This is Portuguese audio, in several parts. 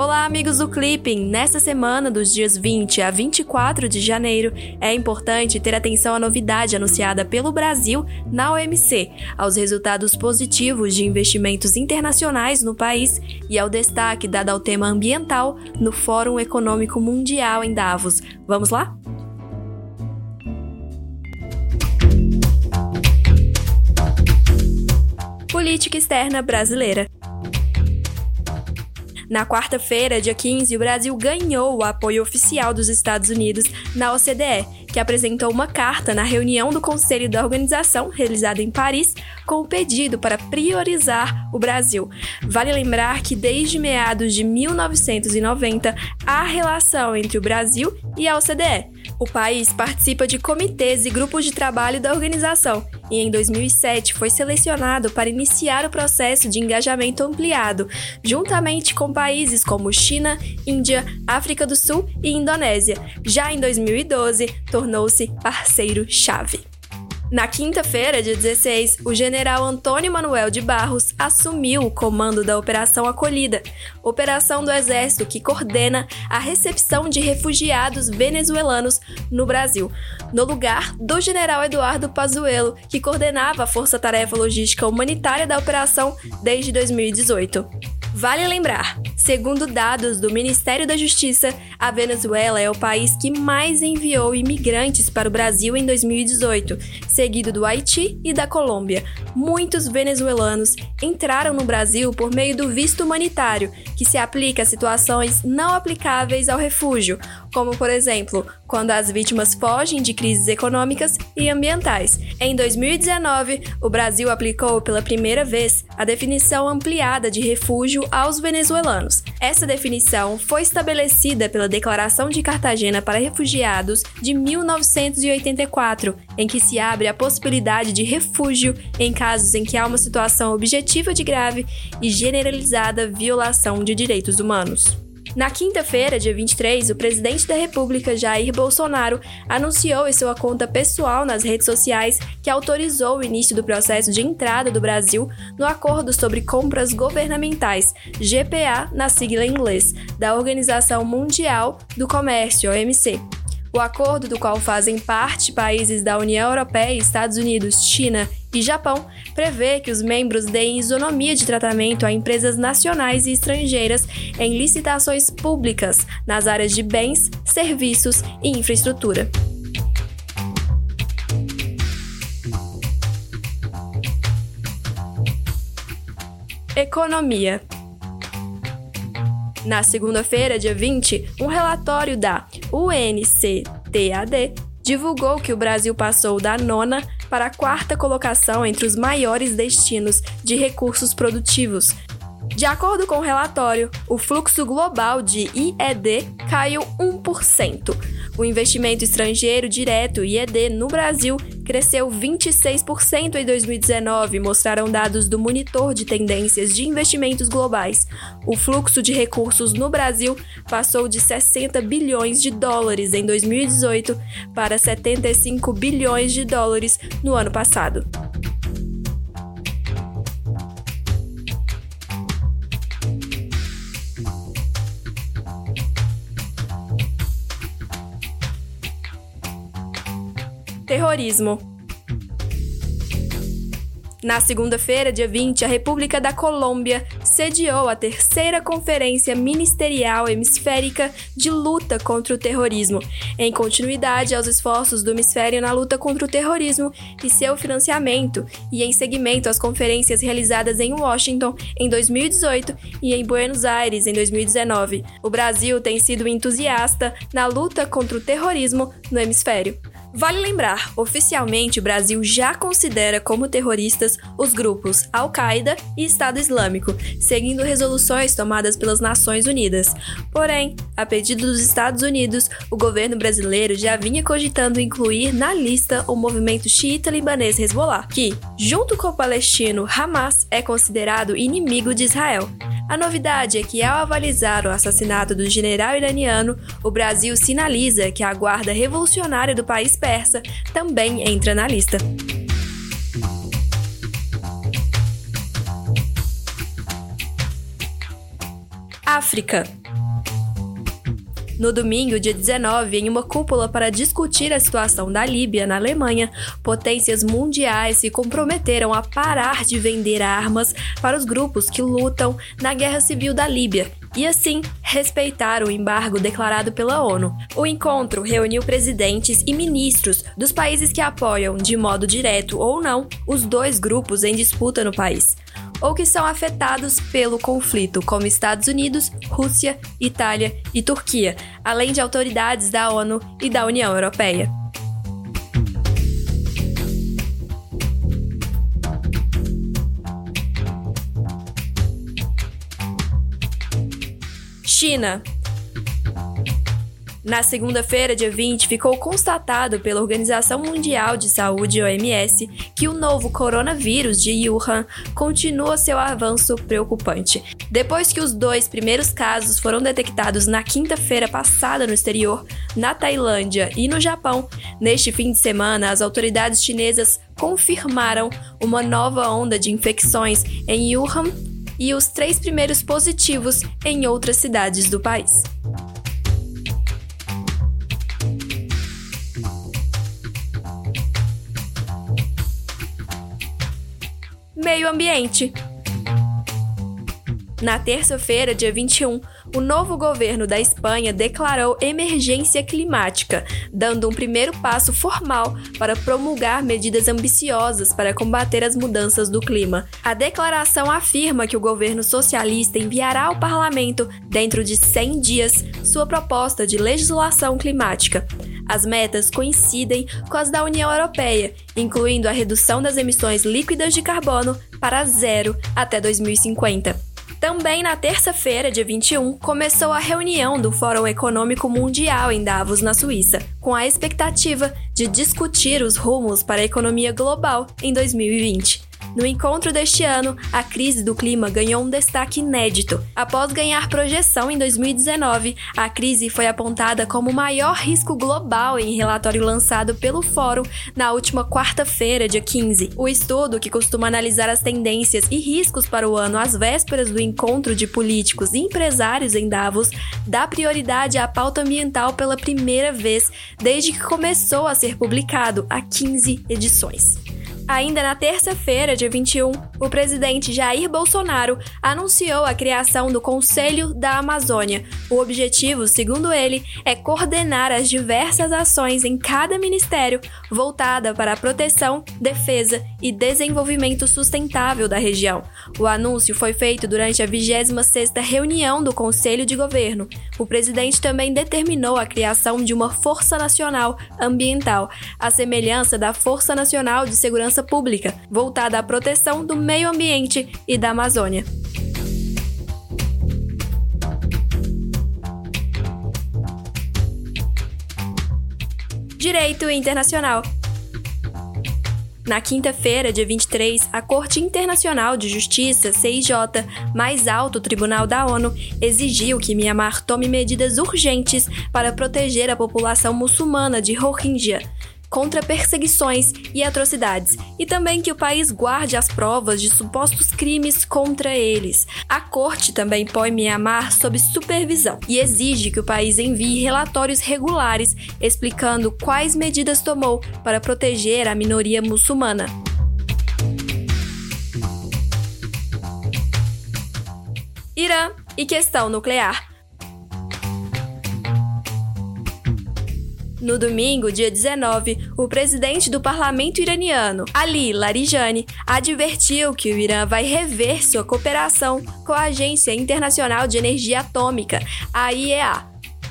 Olá, amigos do Clipping! Nesta semana, dos dias 20 a 24 de janeiro, é importante ter atenção à novidade anunciada pelo Brasil na OMC, aos resultados positivos de investimentos internacionais no país e ao destaque dado ao tema ambiental no Fórum Econômico Mundial em Davos. Vamos lá? Política externa brasileira. Na quarta-feira, dia 15, o Brasil ganhou o apoio oficial dos Estados Unidos na OCDE, que apresentou uma carta na reunião do Conselho da Organização, realizada em Paris, com o pedido para priorizar o Brasil. Vale lembrar que desde meados de 1990 há relação entre o Brasil e a OCDE. O país participa de comitês e grupos de trabalho da organização e em 2007 foi selecionado para iniciar o processo de engajamento ampliado, juntamente com países como China, Índia, África do Sul e Indonésia. Já em 2012, tornou-se parceiro-chave. Na quinta-feira, dia 16, o general Antônio Manuel de Barros assumiu o comando da Operação Acolhida, operação do Exército que coordena a recepção de refugiados venezuelanos no Brasil, no lugar do general Eduardo Pazuello, que coordenava a Força-Tarefa Logística Humanitária da operação desde 2018. Vale lembrar, segundo dados do Ministério da Justiça, a Venezuela é o país que mais enviou imigrantes para o Brasil em 2018, seguido do Haiti e da Colômbia. Muitos venezuelanos entraram no Brasil por meio do visto humanitário, que se aplica a situações não aplicáveis ao refúgio, como por exemplo, quando as vítimas fogem de crises econômicas e ambientais. Em 2019, o Brasil aplicou pela primeira vez a definição ampliada de refúgio aos venezuelanos. Essa definição foi estabelecida pela Declaração de Cartagena para Refugiados de 1984, em que se abre a possibilidade de refúgio em casos em que há uma situação objetiva de grave e generalizada violação de direitos humanos. Na quinta-feira, dia 23, o presidente da República, Jair Bolsonaro, anunciou em sua conta pessoal nas redes sociais que autorizou o início do processo de entrada do Brasil no Acordo sobre Compras Governamentais, GPA na sigla em inglês, da Organização Mundial do Comércio, OMC. O acordo, do qual fazem parte países da União Europeia, Estados Unidos, China e Japão, prevê que os membros deem isonomia de tratamento a empresas nacionais e estrangeiras em licitações públicas nas áreas de bens, serviços e infraestrutura. Economia. Na segunda-feira, dia 20, um relatório da UNCTAD divulgou que o Brasil passou da nona para a quarta colocação entre os maiores destinos de recursos produtivos. De acordo com o relatório, o fluxo global de IED caiu 1%. O investimento estrangeiro direto IED no Brasil cresceu 26% em 2019, mostraram dados do Monitor de Tendências de Investimentos Globais. O fluxo de recursos no Brasil passou de 60 bilhões de dólares em 2018 para 75 bilhões de dólares no ano passado. Terrorismo. Na segunda-feira, dia 20, a República da Colômbia sediou a terceira Conferência Ministerial Hemisférica de Luta contra o Terrorismo, em continuidade aos esforços do hemisfério na luta contra o terrorismo e seu financiamento, e em seguimento às conferências realizadas em Washington em 2018 e em Buenos Aires em 2019. O Brasil tem sido entusiasta na luta contra o terrorismo no hemisfério. Vale lembrar, oficialmente o Brasil já considera como terroristas os grupos Al-Qaeda e Estado Islâmico, seguindo resoluções tomadas pelas Nações Unidas. Porém, a pedido dos Estados Unidos, o governo brasileiro já vinha cogitando incluir na lista o movimento xiita libanês Hezbollah, que, junto com o palestino Hamas, é considerado inimigo de Israel. A novidade é que, ao avalizar o assassinato do general iraniano, o Brasil sinaliza que a guarda revolucionária do país persa também entra na lista. África No domingo, dia 19, em uma cúpula para discutir a situação da Líbia na Alemanha, potências mundiais se comprometeram a parar de vender armas para os grupos que lutam na guerra civil da Líbia e assim respeitar o embargo declarado pela ONU. O encontro reuniu presidentes e ministros dos países que apoiam, de modo direto ou não, os dois grupos em disputa no país ou que são afetados pelo conflito, como Estados Unidos, Rússia, Itália e Turquia, além de autoridades da ONU e da União Europeia. China. Na segunda-feira, dia 20, ficou constatado pela Organização Mundial de Saúde, OMS, que o novo coronavírus de Wuhan continua seu avanço preocupante. Depois que os dois primeiros casos foram detectados na quinta-feira passada no exterior, na Tailândia e no Japão, neste fim de semana, as autoridades chinesas confirmaram uma nova onda de infecções em Wuhan e os três primeiros positivos em outras cidades do país. Meio Ambiente. Na terça-feira, dia 21, o novo governo da Espanha declarou emergência climática, dando um primeiro passo formal para promulgar medidas ambiciosas para combater as mudanças do clima. A declaração afirma que o governo socialista enviará ao parlamento, dentro de 100 dias, sua proposta de legislação climática. As metas coincidem com as da União Europeia, incluindo a redução das emissões líquidas de carbono para zero até 2050. Também na terça-feira, dia 21, começou a reunião do Fórum Econômico Mundial em Davos, na Suíça, com a expectativa de discutir os rumos para a economia global em 2020. No encontro deste ano, a crise do clima ganhou um destaque inédito. Após ganhar projeção em 2019, a crise foi apontada como o maior risco global em relatório lançado pelo Fórum na última quarta-feira, dia 15. O estudo, que costuma analisar as tendências e riscos para o ano às vésperas do encontro de políticos e empresários em Davos, dá prioridade à pauta ambiental pela primeira vez desde que começou a ser publicado há 15 edições. Ainda na terça-feira, dia 21, o presidente Jair Bolsonaro anunciou a criação do Conselho da Amazônia. O objetivo, segundo ele, é coordenar as diversas ações em cada ministério voltada para a proteção, defesa e desenvolvimento sustentável da região. O anúncio foi feito durante a 26ª reunião do Conselho de Governo. O presidente também determinou a criação de uma Força Nacional Ambiental, à semelhança da Força Nacional de Segurança Pública, voltada à proteção do meio ambiente e da Amazônia. Direito Internacional. Na quinta-feira, dia 23, a Corte Internacional de Justiça, CIJ, mais alto tribunal da ONU, exigiu que Myanmar tome medidas urgentes para proteger a população muçulmana de Rohingya contra perseguições e atrocidades, e também que o país guarde as provas de supostos crimes contra eles. A corte também põe Myanmar sob supervisão e exige que o país envie relatórios regulares explicando quais medidas tomou para proteger a minoria muçulmana. Irã e questão nuclear. No domingo, dia 19, o presidente do parlamento iraniano, Ali Larijani, advertiu que o Irã vai rever sua cooperação com a Agência Internacional de Energia Atômica, a IEA,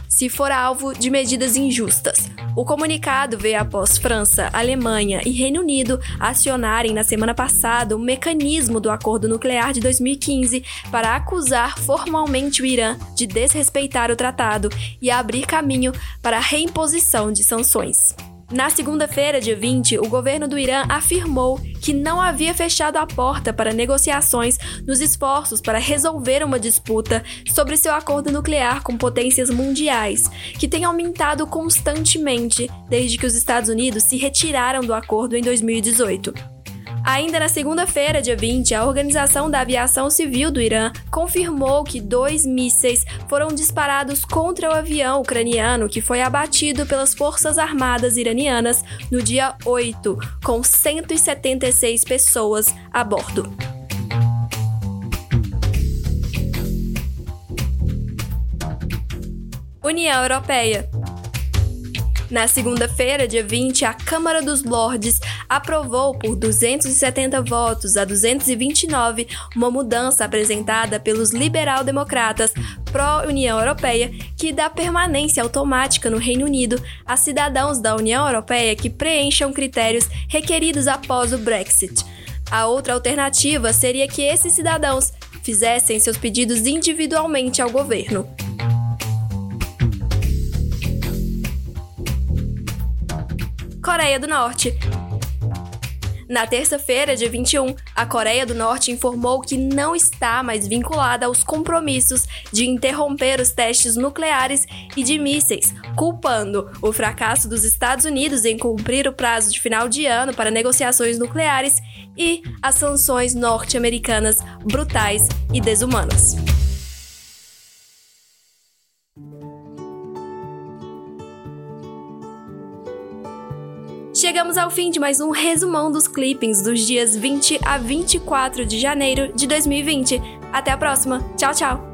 se for alvo de medidas injustas. O comunicado veio após França, Alemanha e Reino Unido acionarem na semana passada o mecanismo do acordo nuclear de 2015 para acusar formalmente o Irã de desrespeitar o tratado e abrir caminho para a reimposição de sanções. Na segunda-feira, dia 20, o governo do Irã afirmou que não havia fechado a porta para negociações nos esforços para resolver uma disputa sobre seu acordo nuclear com potências mundiais, que tem aumentado constantemente desde que os Estados Unidos se retiraram do acordo em 2018. Ainda na segunda-feira, dia 20, a Organização da Aviação Civil do Irã confirmou que dois mísseis foram disparados contra o avião ucraniano que foi abatido pelas Forças Armadas iranianas no dia 8, com 176 pessoas a bordo. União Europeia. Na segunda-feira, dia 20, a Câmara dos Lordes aprovou por 270 votos a 229 uma mudança apresentada pelos liberal-democratas pró-União Europeia que dá permanência automática no Reino Unido a cidadãos da União Europeia que preencham critérios requeridos após o Brexit. A outra alternativa seria que esses cidadãos fizessem seus pedidos individualmente ao governo. Coreia do Norte. Na terça-feira, dia 21, a Coreia do Norte informou que não está mais vinculada aos compromissos de interromper os testes nucleares e de mísseis, culpando o fracasso dos Estados Unidos em cumprir o prazo de final de ano para negociações nucleares e as sanções norte-americanas brutais e desumanas. Chegamos ao fim de mais um resumão dos clippings dos dias 20 a 24 de janeiro de 2020. Até a próxima. Tchau, tchau.